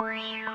Wow.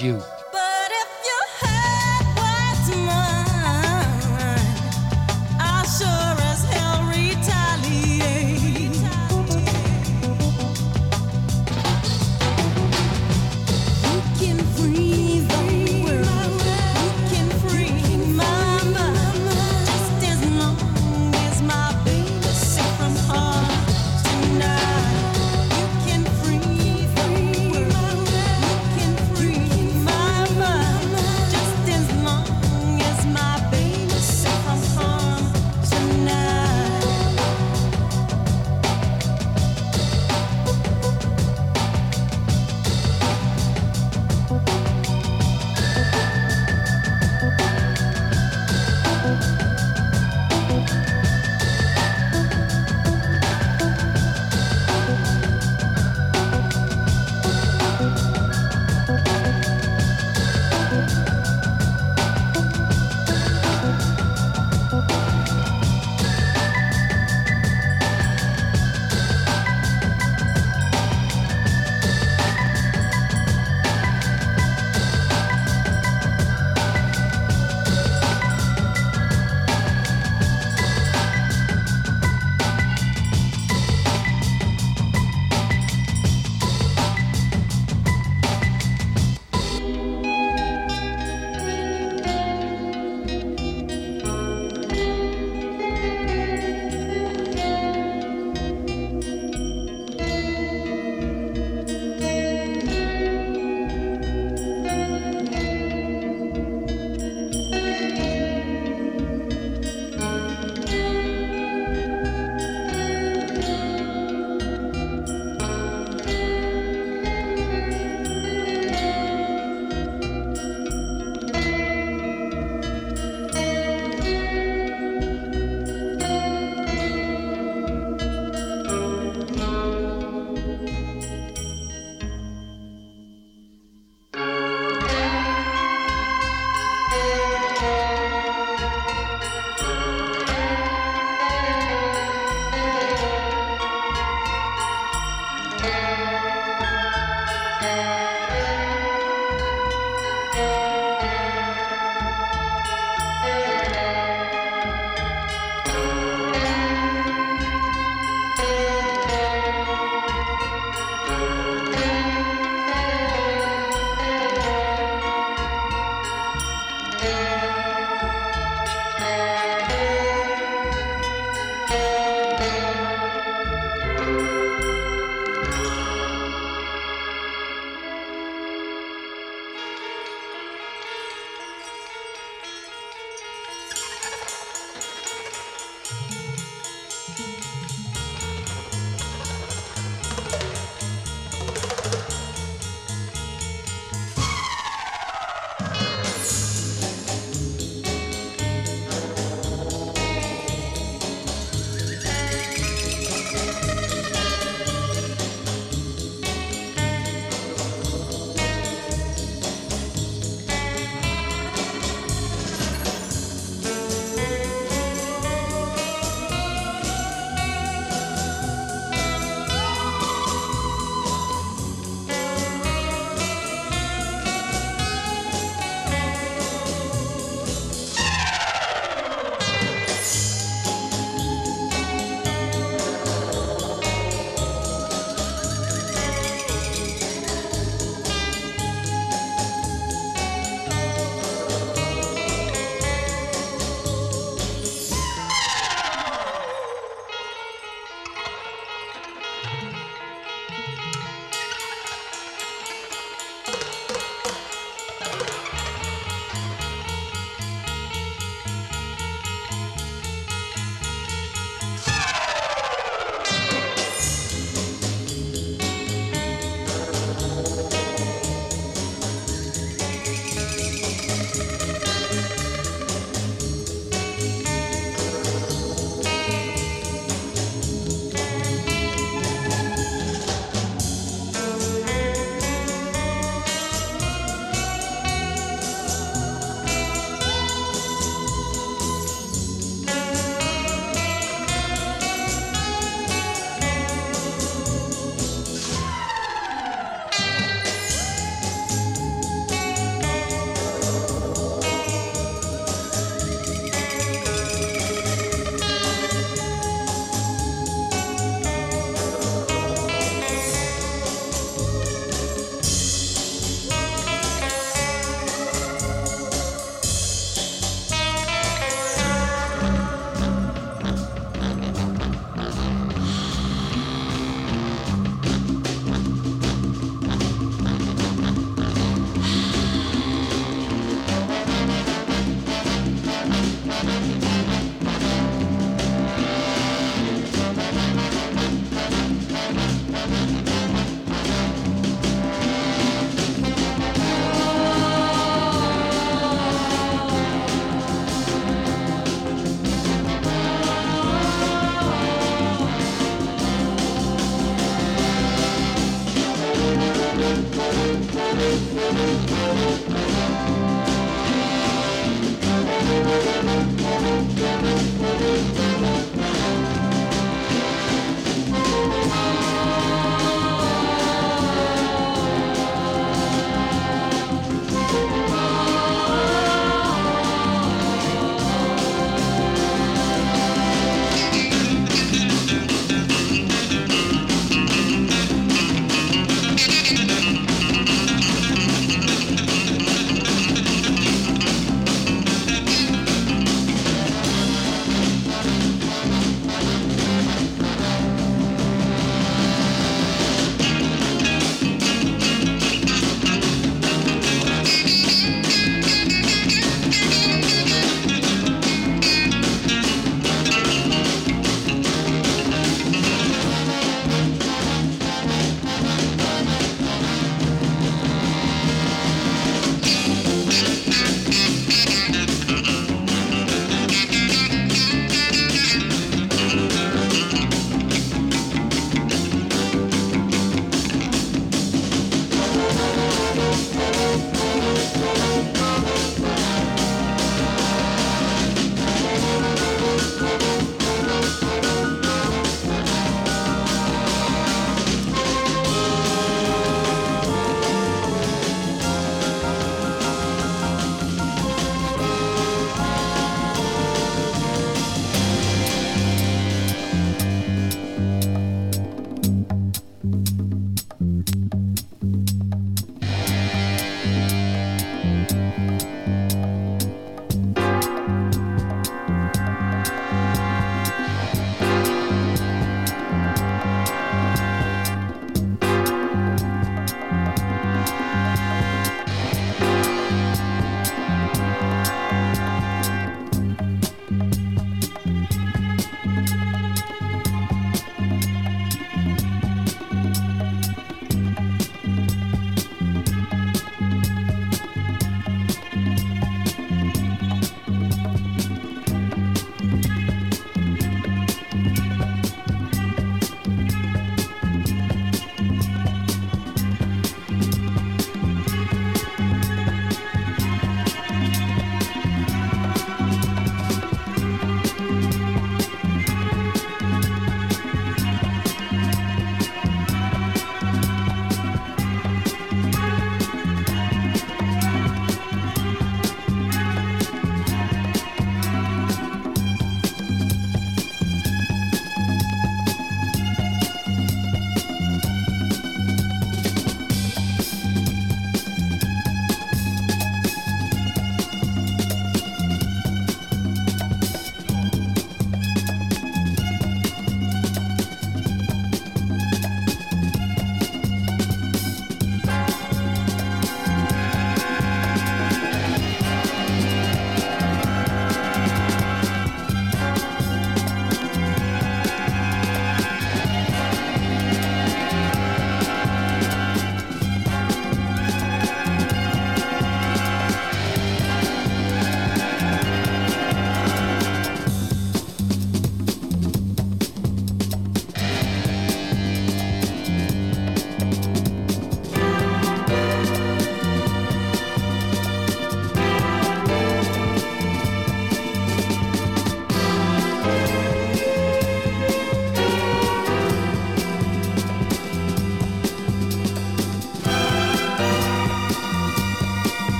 You.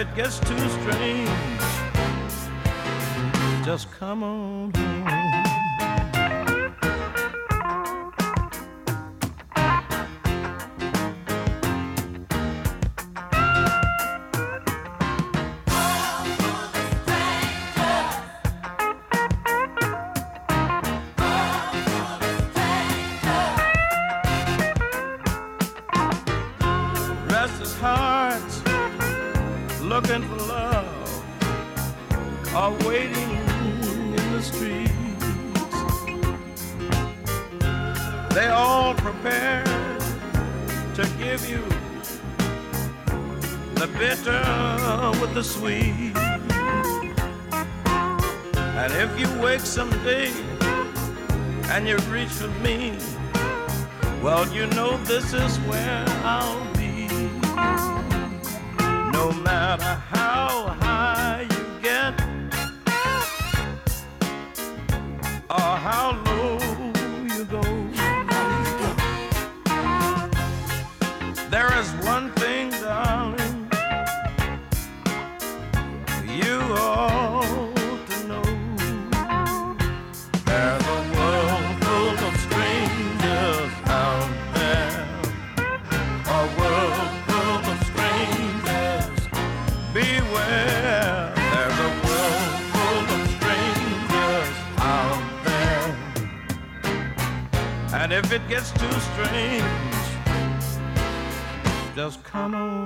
it gets too strange, just come on. to give you the bitter with the sweet. And if you wake someday and you reach for me, well, you know this is where I'll be. No matter how if it gets too strange. Just come on.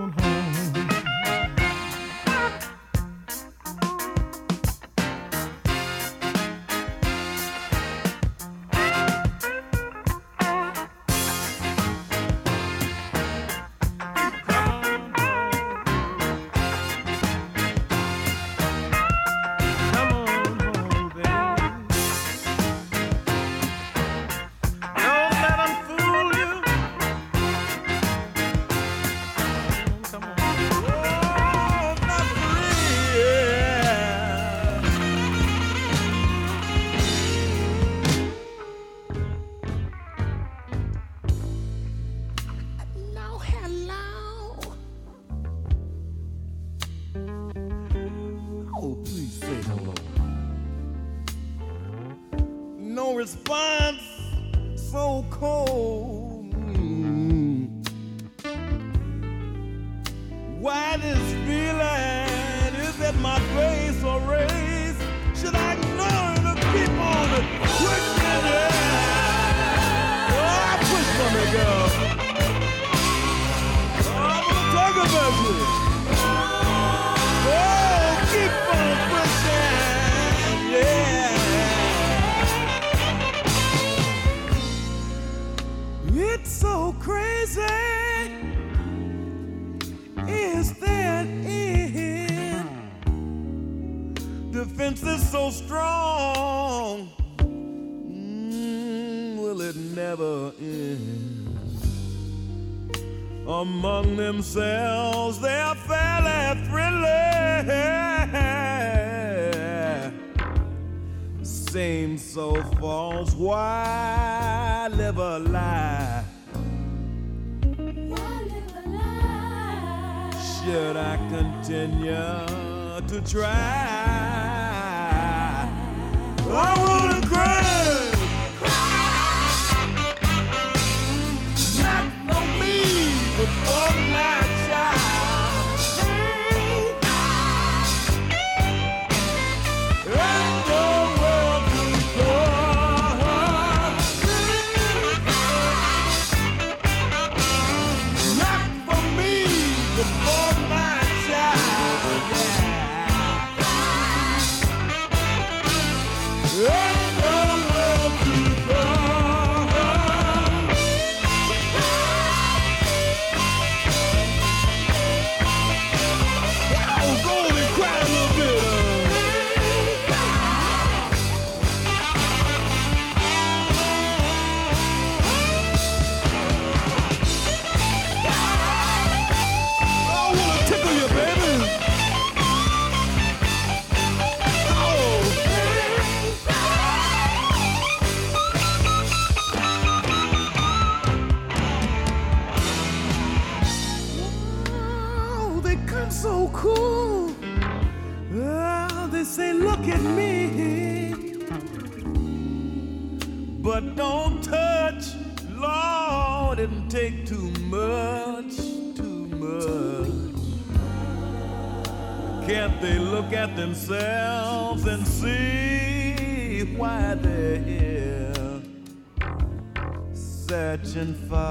and fire.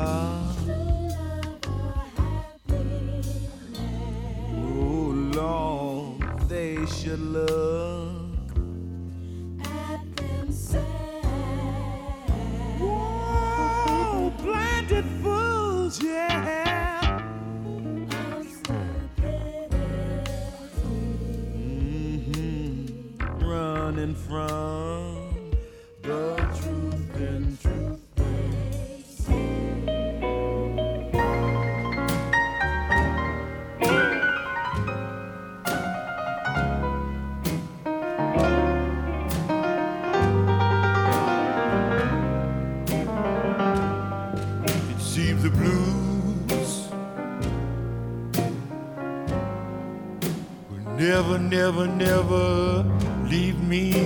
never, never leave me.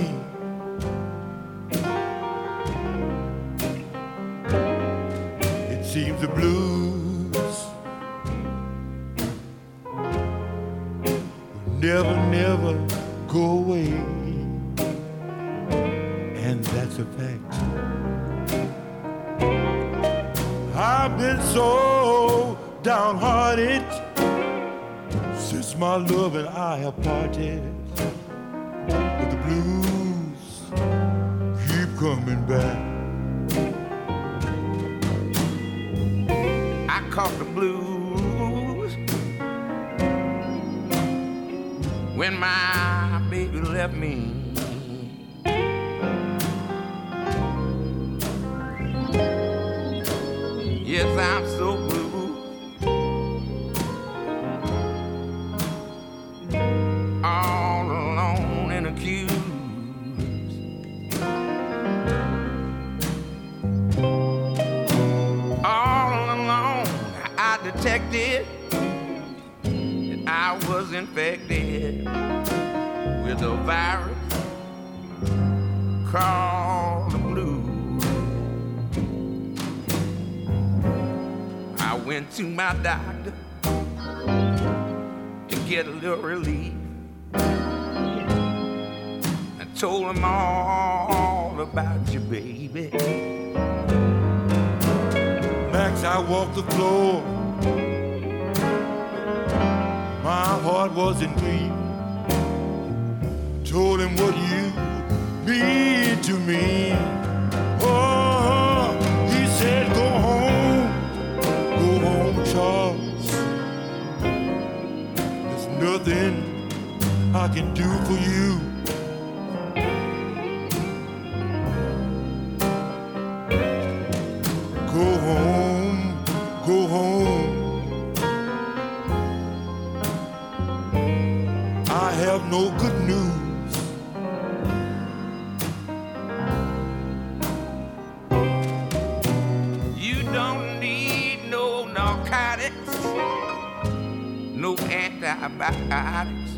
antibiotics, no antibiotics.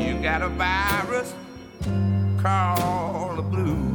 You got a virus called the blues.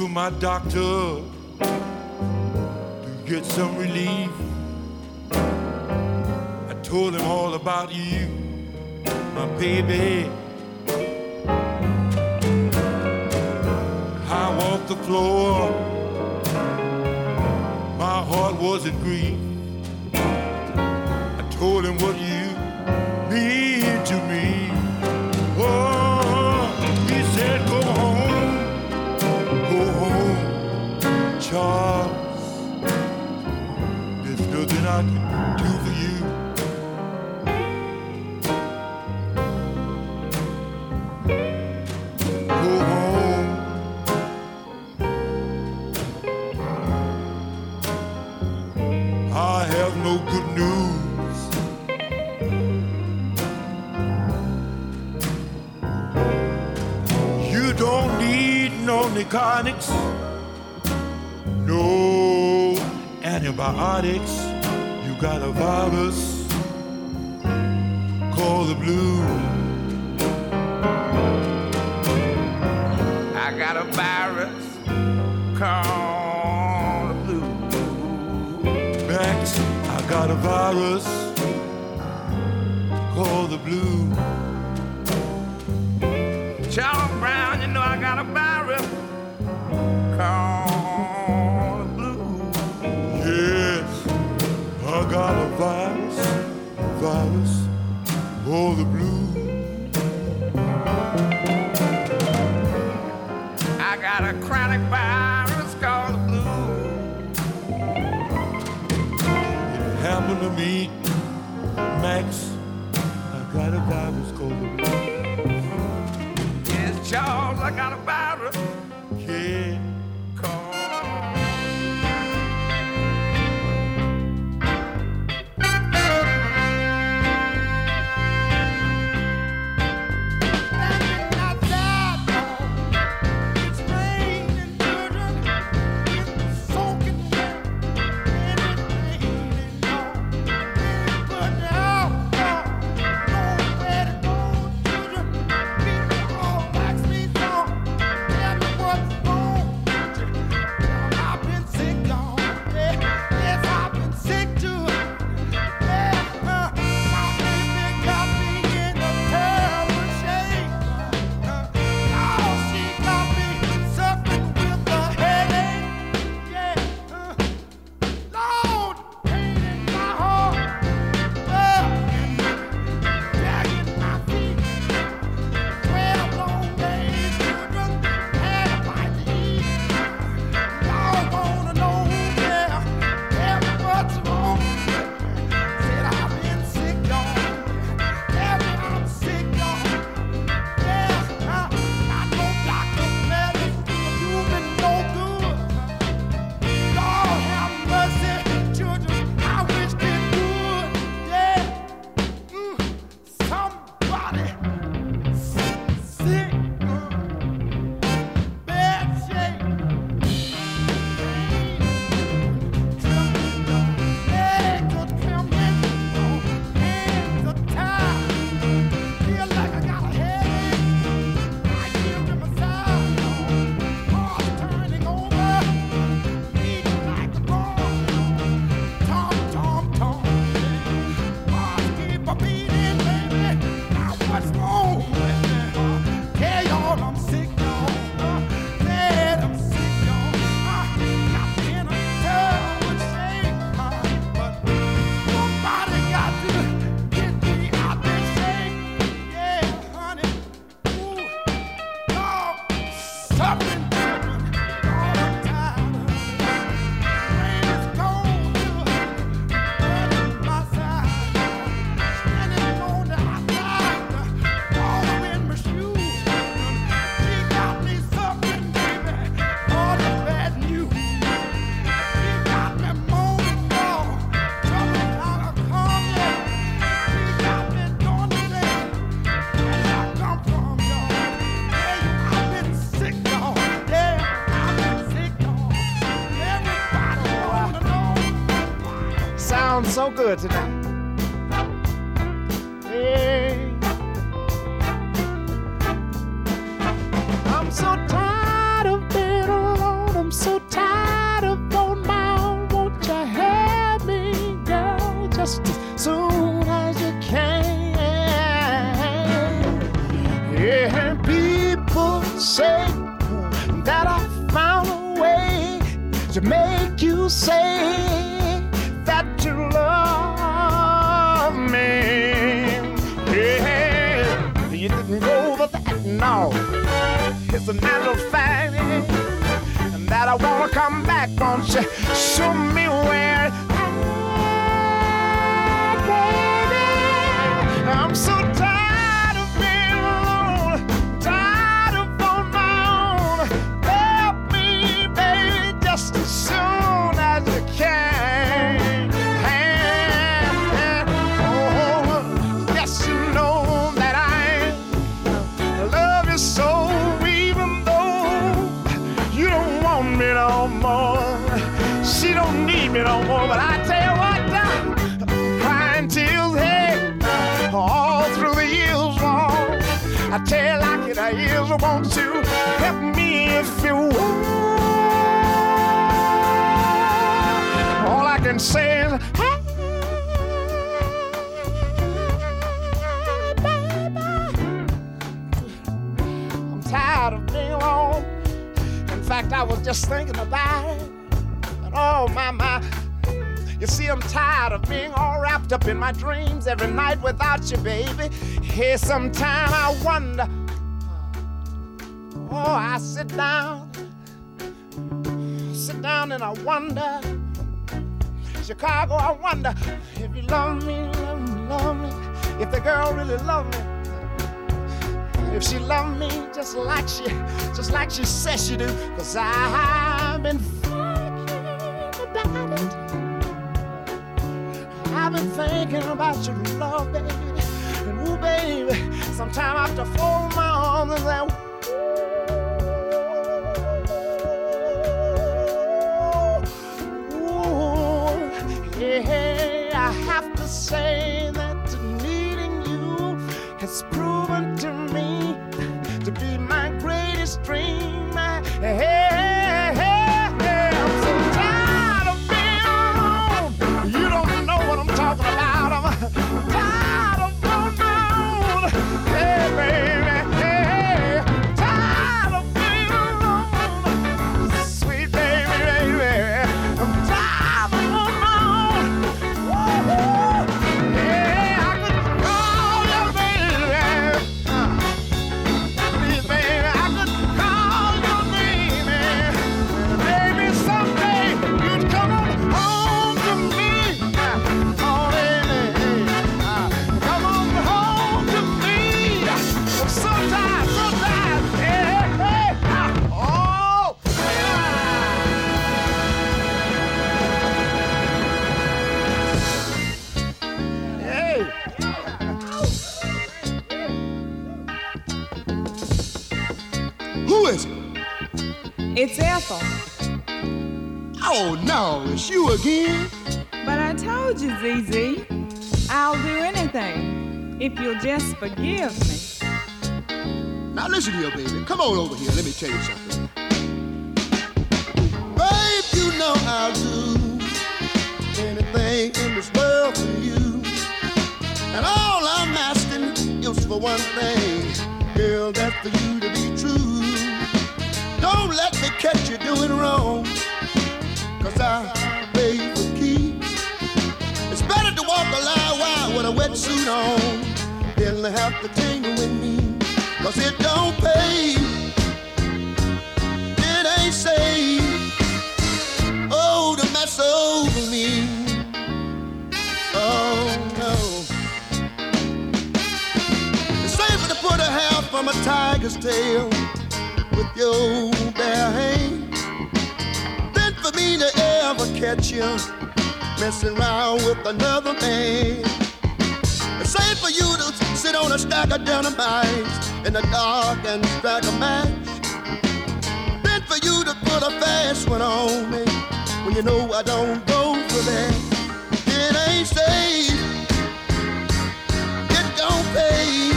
to my doctor to get some relief. I told him all about you, my baby. I walked the floor, my heart was in grief. 特制的 All Say, hey, baby, I'm tired of being alone. In fact, I was just thinking about it. And oh, my, my. You see, I'm tired of being all wrapped up in my dreams every night without you, baby. Here, sometime I wonder. Oh, I sit down, sit down and I wonder. Chicago, I wonder if you love me, love me, love me. If the girl really love me. If she love me just like she, just like she says she do. Cause I've been thinking about it. I've been thinking about your love, baby. And ooh, baby, sometime to fold my arms and say, say that needing you has proven to me Ethel. Oh, no, it's you again. But I told you, ZZ, I'll do anything if you'll just forgive me. Now listen here, baby. Come on over here. Let me tell you something. Babe, you know I'll do anything in this world for you. And all I'm asking is for one thing, girl, that's for on than to have to tangle with me. Cause it don't pay. It ain't safe. Oh, to mess over me. Oh no. It's safer to put a hair from a tiger's tail with your bare hand than for me to ever catch you messing around with another man. It's for you to sit on a stack of dynamite in the dark and strike a match. Then for you to put a fast one on me when you know I don't go for that. It ain't safe. It don't pay.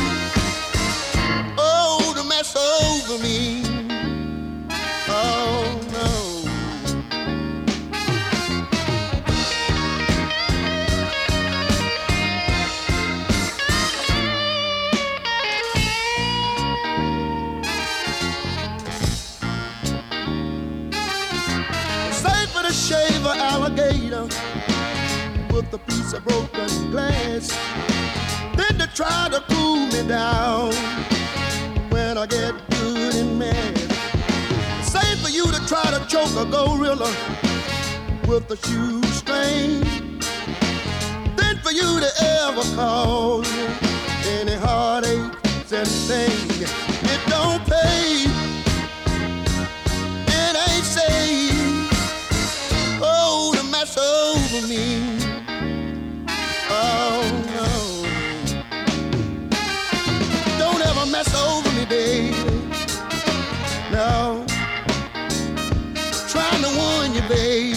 Oh, to mess over me. Save alligator with a piece of broken glass. Then to try to cool me down when I get good and mad. Same for you to try to choke a gorilla with a shoestring. Then for you to ever cause any heartaches and pain. Over me. Oh no. Don't ever mess over me, baby. No. Trying to warn you, baby.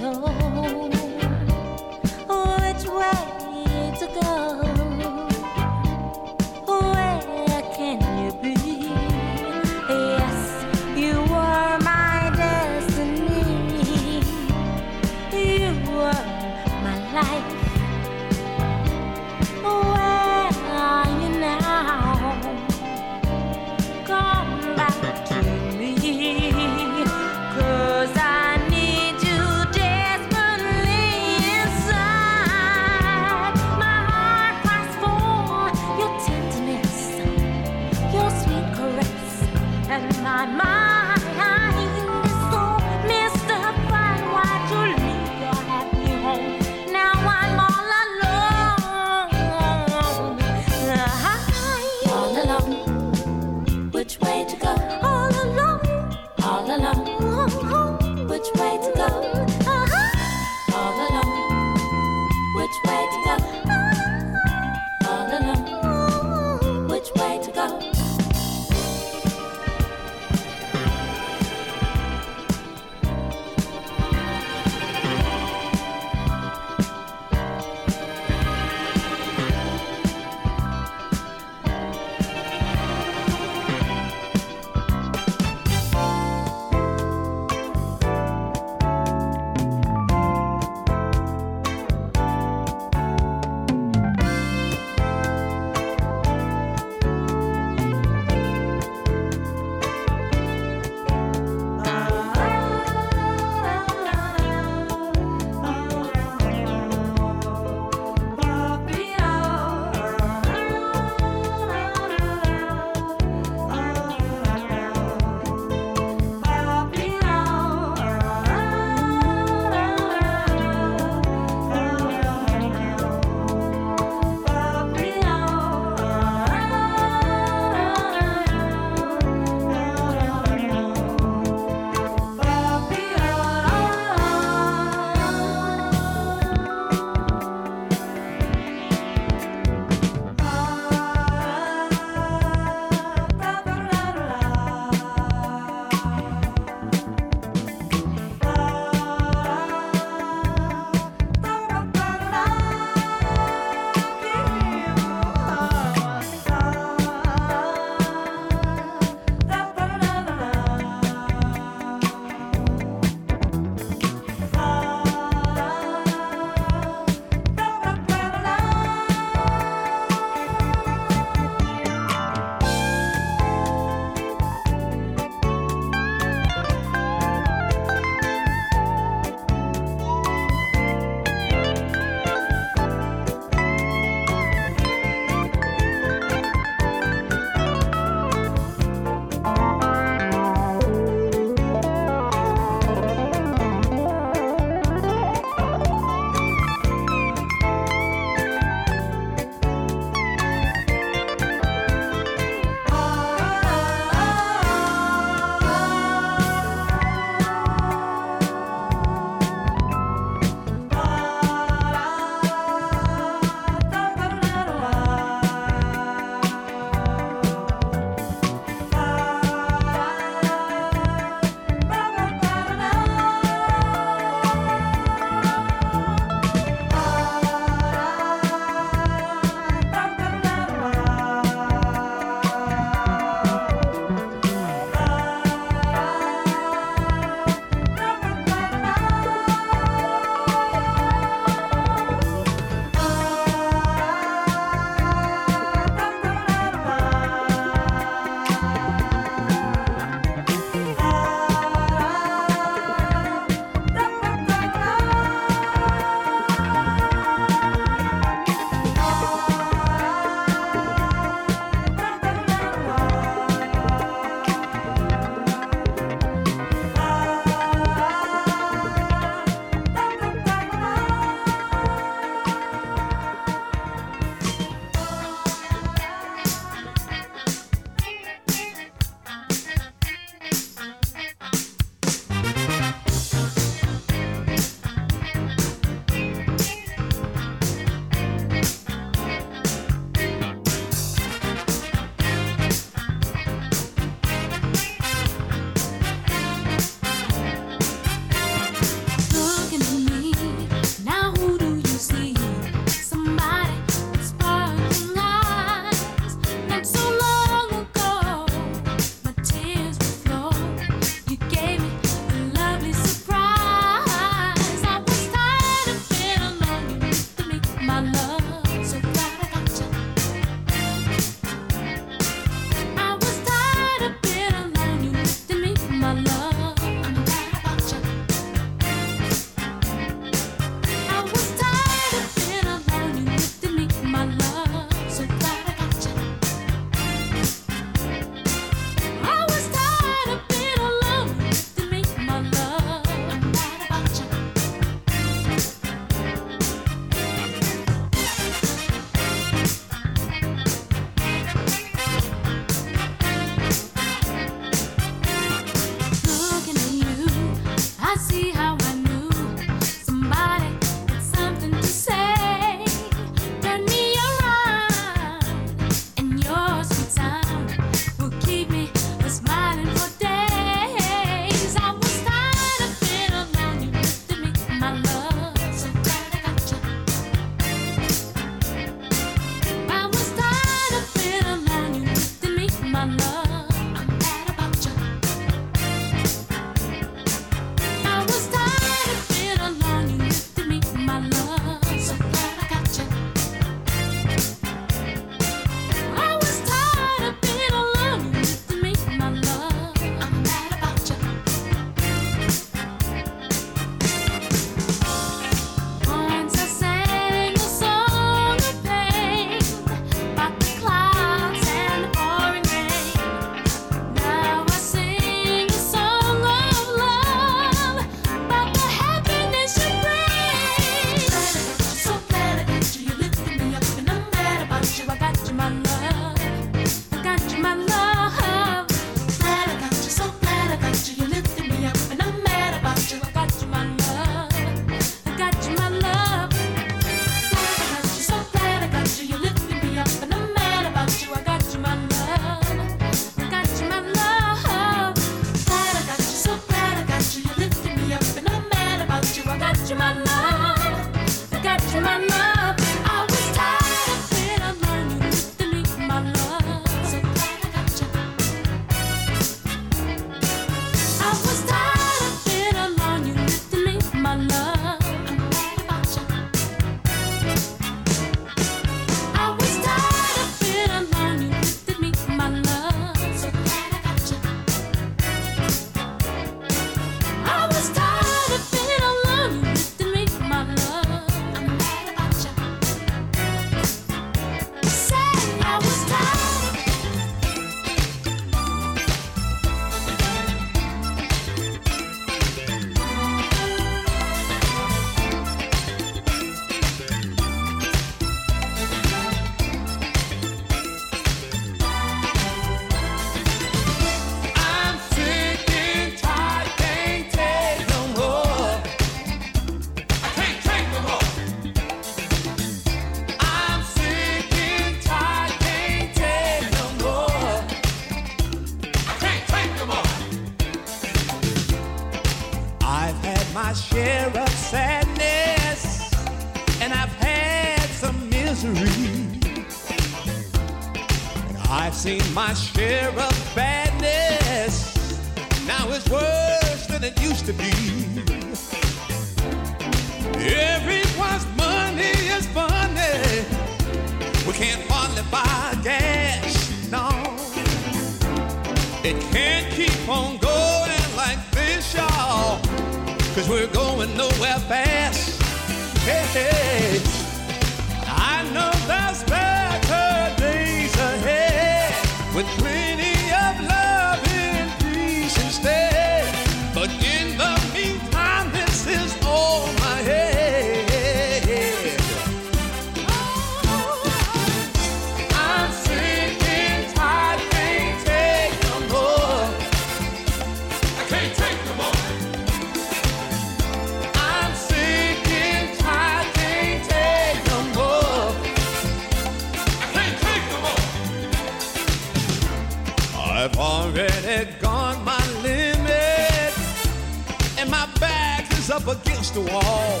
the wall.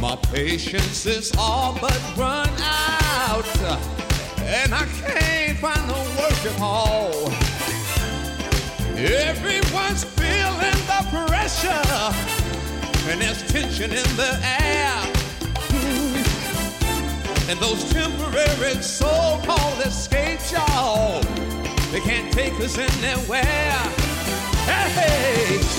My patience is all but run out, and I can't find no work at all. Everyone's feeling the pressure, and there's tension in the air. And those temporary so-called escapes, y'all, they can't take us anywhere. Hey!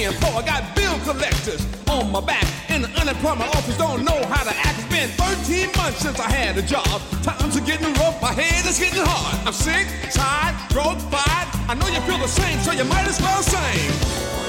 being poor. I got bill collectors on my back. and the unemployment office, don't know how to act. It's been 13 months since I had a job. Times are getting rough, my head is getting hard. I'm sick, tired, broke, fired. I know you feel the same, so you might as well sing.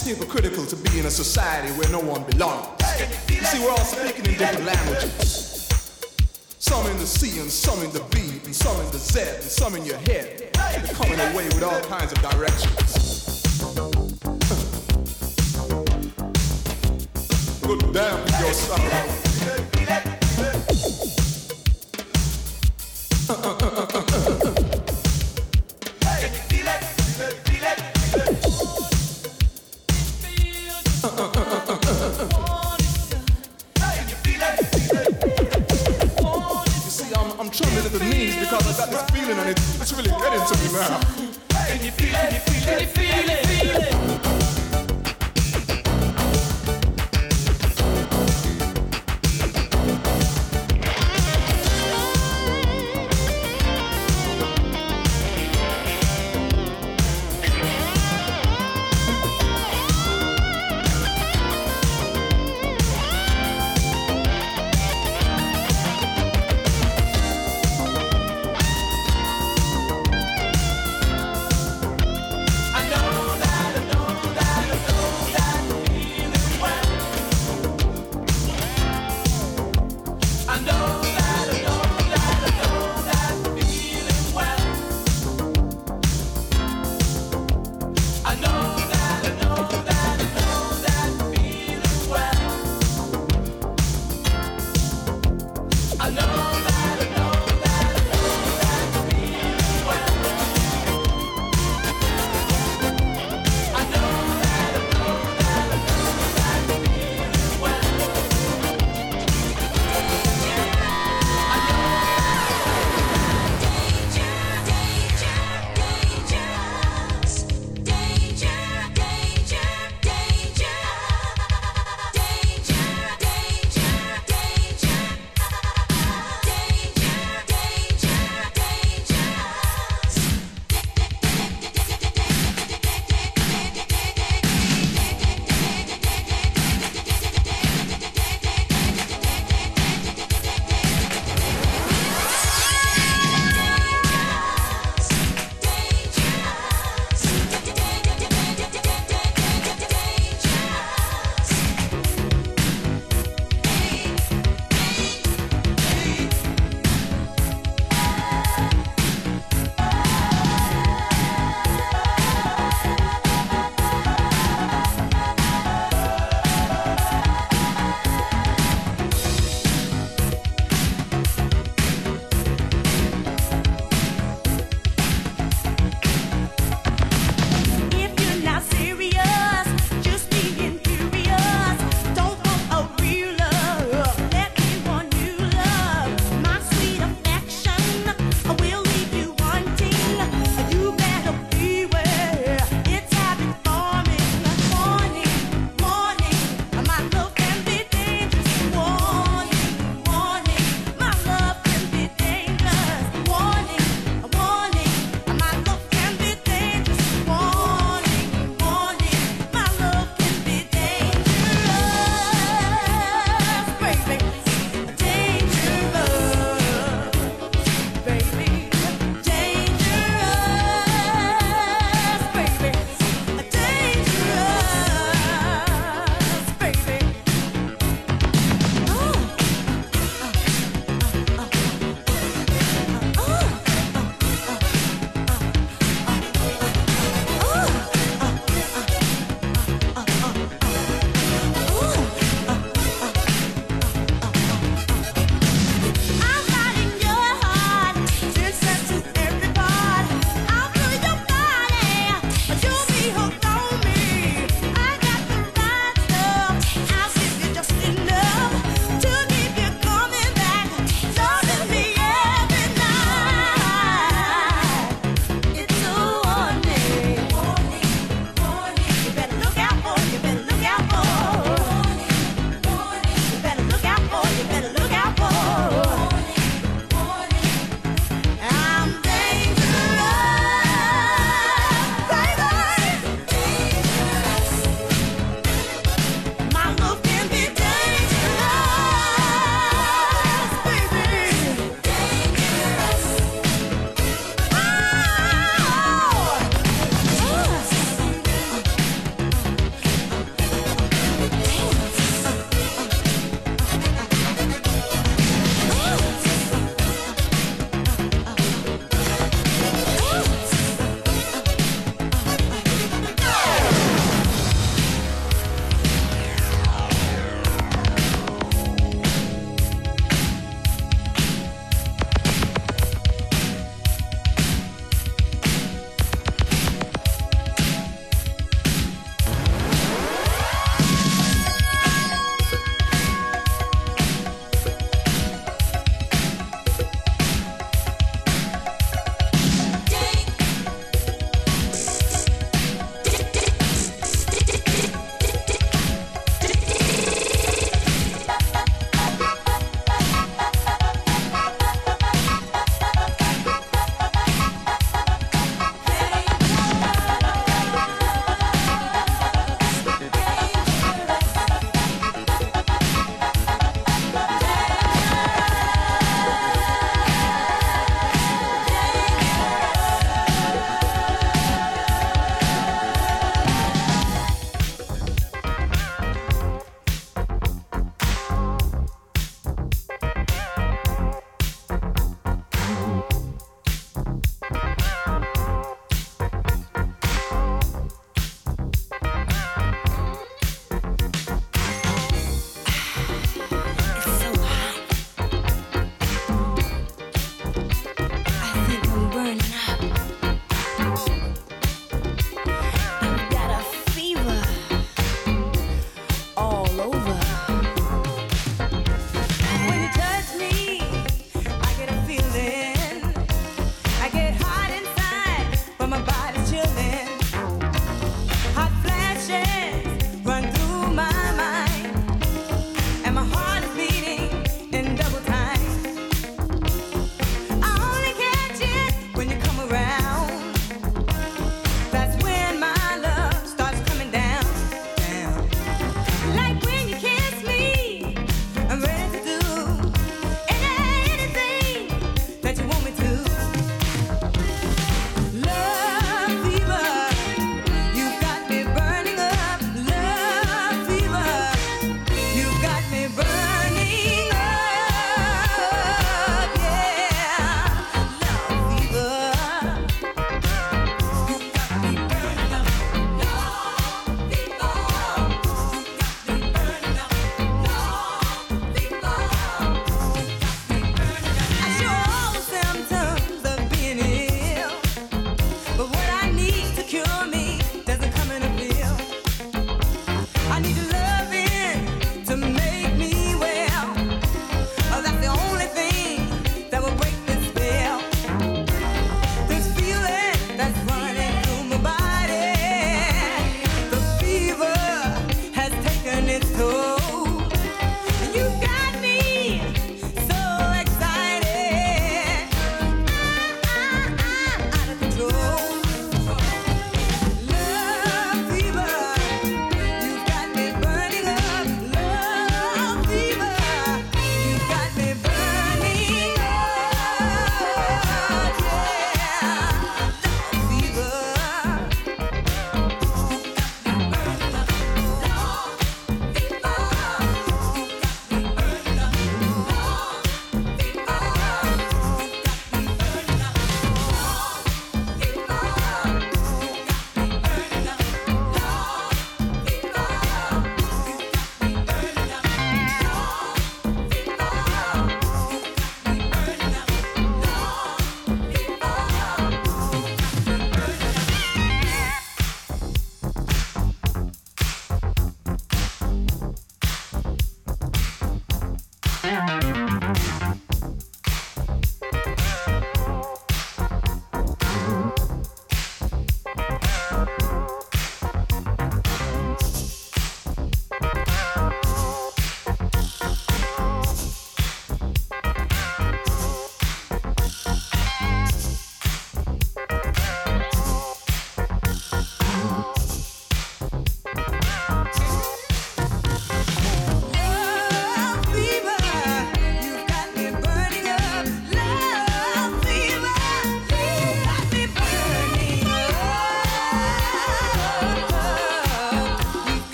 It's hypocritical to be in a society where no one belongs. You see, we're all speaking in different languages. Some in the C and some in the B and some in the Z and some in your head. They're coming away with all kinds of directions. Good damn yourself.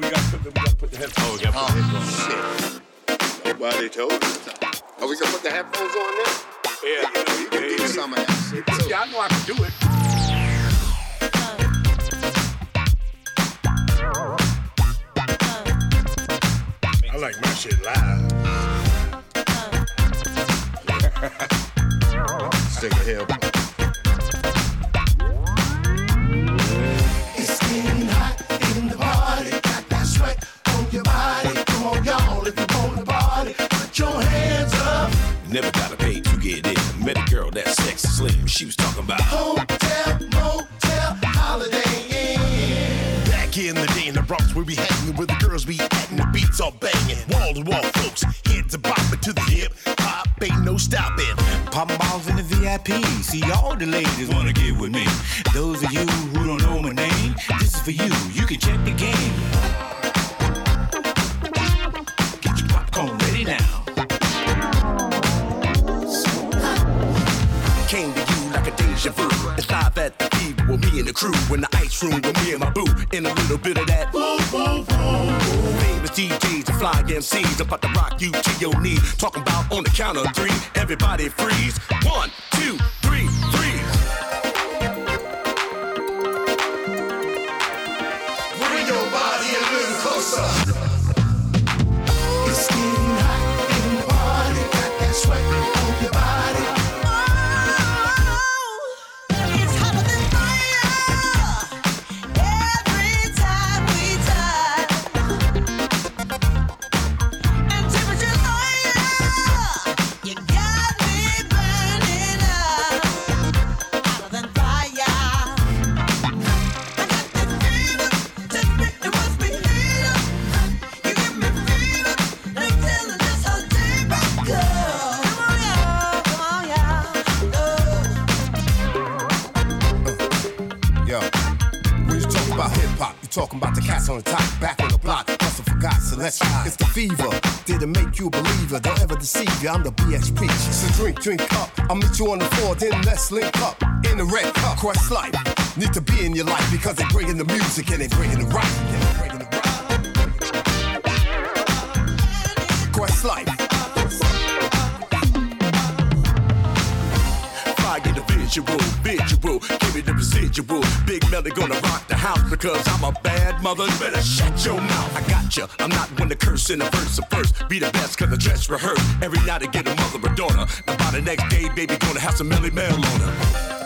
yeah, we gotta put the, we gotta put the headphones. Oh, we gotta put the headphones. Shit. Nobody told us. Are oh, we gonna put the headphones on now? Yeah, you, Yeah. you can yeah, do yeah. some of that shit too. Yeah, I know I can do it. I like my shit live. Stick a hell. Never gotta pay to get in. Met a girl that's sexy slim. She was talking about hotel, motel, holiday inn. Back in the day in the Bronx, where we hanging, where the girls be at and the beats all banging. Wall to wall, folks, head to bop it to the hip hop, ain't no stopping. Pop balls in the VIP. See all the ladies wanna get with me. Those of you who don't know my name, this is for you. You can check the game. In and the crew in the ice room with me and my boo. In a little bit of that. Boom, boom, boom. Famous DJs and fly MCs about to rock you to your knees. Talking about on the count of three, everybody freeze. One, two, three, freeze. Fever, did it make you a believer? Don't ever deceive you, I'm the BHP. So drink, drink up. I'll meet you on the floor, then let's link up. In the red cup, quest life. Need to be in your life because they bringing the music and they bringing the rock. Yeah, they bringing the rock. Quest life. Fire the me the residual. Big Melly gonna rock the house because I'm a bad mother. You better shut your mouth. I got ya. I'm not one to curse in the verse of first. Be the best cause the dress rehearsed. Every night I get a mother or daughter. And by the next day, baby, gonna have some Melle Mel on her.